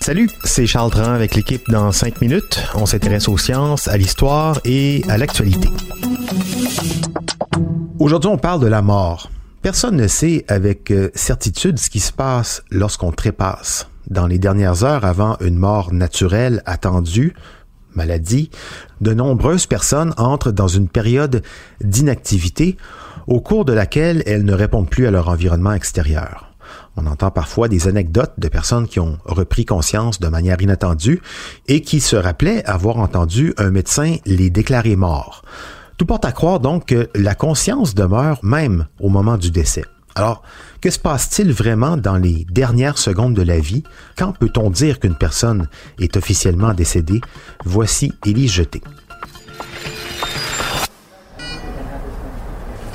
Salut, c'est Charles Dran avec l'équipe dans 5 minutes. On s'intéresse aux sciences, à l'histoire et à l'actualité. Aujourd'hui, on parle de la mort. Personne ne sait avec euh, certitude ce qui se passe lorsqu'on trépasse. Dans les dernières heures avant une mort naturelle attendue, maladie, de nombreuses personnes entrent dans une période d'inactivité au cours de laquelle elles ne répondent plus à leur environnement extérieur. On entend parfois des anecdotes de personnes qui ont repris conscience de manière inattendue et qui se rappelaient avoir entendu un médecin les déclarer morts. Tout porte à croire donc que la conscience demeure même au moment du décès. Alors, que se passe-t-il vraiment dans les dernières secondes de la vie? Quand peut-on dire qu'une personne est officiellement décédée? Voici Élise Jeté.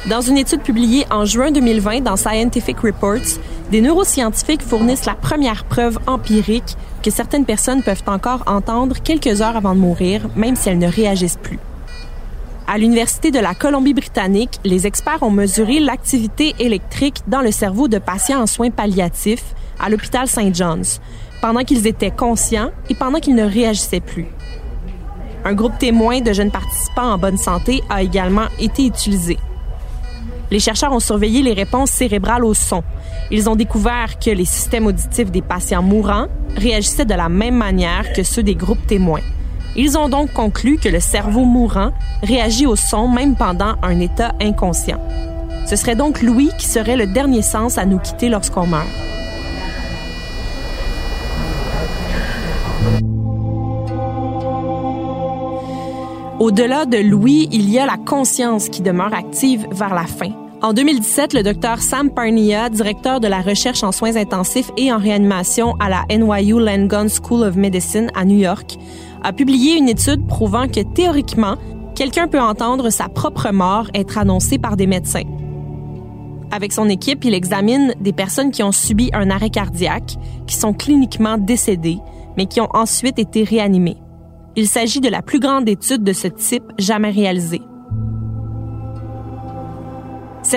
Dans une étude publiée en juin 2020 dans Scientific Reports, des neuroscientifiques fournissent la première preuve empirique que certaines personnes peuvent encore entendre quelques heures avant de mourir, même si elles ne réagissent plus. À l'Université de la Colombie-Britannique, les experts ont mesuré l'activité électrique dans le cerveau de patients en soins palliatifs à l'hôpital St. John's, pendant qu'ils étaient conscients et pendant qu'ils ne réagissaient plus. Un groupe témoin de jeunes participants en bonne santé a également été utilisé. Les chercheurs ont surveillé les réponses cérébrales au son. Ils ont découvert que les systèmes auditifs des patients mourants réagissaient de la même manière que ceux des groupes témoins. Ils ont donc conclu que le cerveau mourant réagit au son même pendant un état inconscient. Ce serait donc Louis qui serait le dernier sens à nous quitter lorsqu'on meurt. Au-delà de Louis, il y a la conscience qui demeure active vers la fin. En 2017, le docteur Sam Parnia, directeur de la recherche en soins intensifs et en réanimation à la NYU Langone School of Medicine à New York, a publié une étude prouvant que théoriquement, quelqu'un peut entendre sa propre mort être annoncée par des médecins. Avec son équipe, il examine des personnes qui ont subi un arrêt cardiaque, qui sont cliniquement décédées, mais qui ont ensuite été réanimées. Il s'agit de la plus grande étude de ce type jamais réalisée.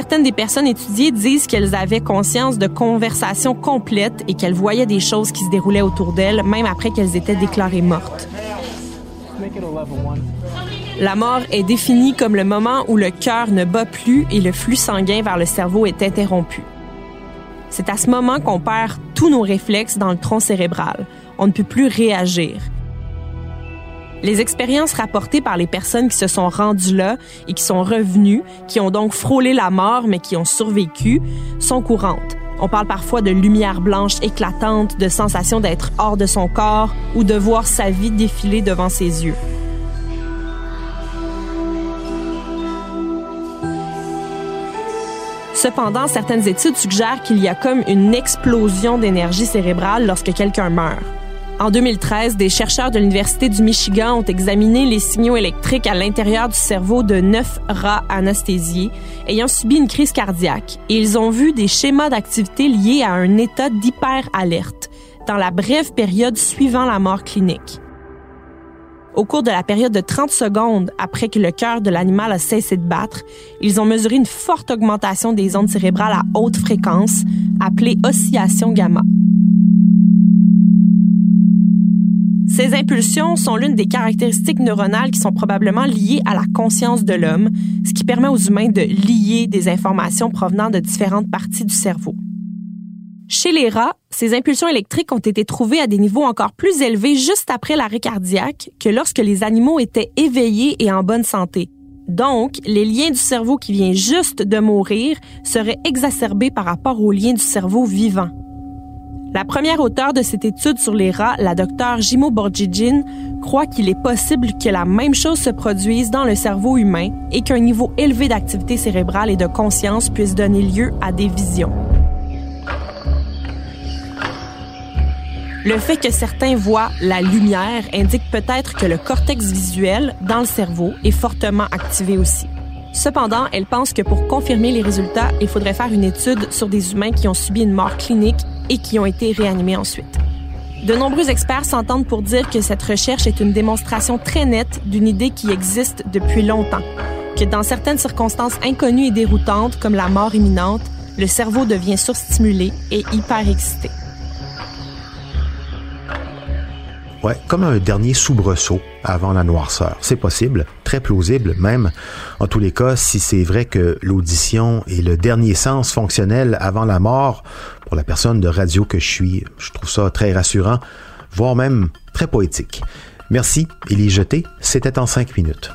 Certaines des personnes étudiées disent qu'elles avaient conscience de conversations complètes et qu'elles voyaient des choses qui se déroulaient autour d'elles, même après qu'elles étaient déclarées mortes. La mort est définie comme le moment où le cœur ne bat plus et le flux sanguin vers le cerveau est interrompu. C'est à ce moment qu'on perd tous nos réflexes dans le tronc cérébral. On ne peut plus réagir. Les expériences rapportées par les personnes qui se sont rendues là et qui sont revenues, qui ont donc frôlé la mort mais qui ont survécu, sont courantes. On parle parfois de lumière blanche éclatante, de sensation d'être hors de son corps ou de voir sa vie défiler devant ses yeux. Cependant, certaines études suggèrent qu'il y a comme une explosion d'énergie cérébrale lorsque quelqu'un meurt. En 2013, des chercheurs de l'Université du Michigan ont examiné les signaux électriques à l'intérieur du cerveau de neuf rats anesthésiés ayant subi une crise cardiaque et ils ont vu des schémas d'activité liés à un état d'hyper-alerte dans la brève période suivant la mort clinique. Au cours de la période de 30 secondes après que le cœur de l'animal a cessé de battre, ils ont mesuré une forte augmentation des ondes cérébrales à haute fréquence, appelée oscillation gamma. Ces impulsions sont l'une des caractéristiques neuronales qui sont probablement liées à la conscience de l'homme, ce qui permet aux humains de lier des informations provenant de différentes parties du cerveau. Chez les rats, ces impulsions électriques ont été trouvées à des niveaux encore plus élevés juste après l'arrêt cardiaque que lorsque les animaux étaient éveillés et en bonne santé. Donc, les liens du cerveau qui vient juste de mourir seraient exacerbés par rapport aux liens du cerveau vivant. La première auteure de cette étude sur les rats, la docteure Jimo Borjigin, croit qu'il est possible que la même chose se produise dans le cerveau humain et qu'un niveau élevé d'activité cérébrale et de conscience puisse donner lieu à des visions. Le fait que certains voient la lumière indique peut-être que le cortex visuel dans le cerveau est fortement activé aussi. Cependant, elle pense que pour confirmer les résultats, il faudrait faire une étude sur des humains qui ont subi une mort clinique et qui ont été réanimés ensuite. De nombreux experts s'entendent pour dire que cette recherche est une démonstration très nette d'une idée qui existe depuis longtemps, que dans certaines circonstances inconnues et déroutantes, comme la mort imminente, le cerveau devient surstimulé et hyper Ouais, comme un dernier soubresaut avant la noirceur. C'est possible, très plausible même. En tous les cas, si c'est vrai que l'audition est le dernier sens fonctionnel avant la mort, pour la personne de radio que je suis, je trouve ça très rassurant, voire même très poétique. Merci, Élie Jeté, c'était en cinq minutes.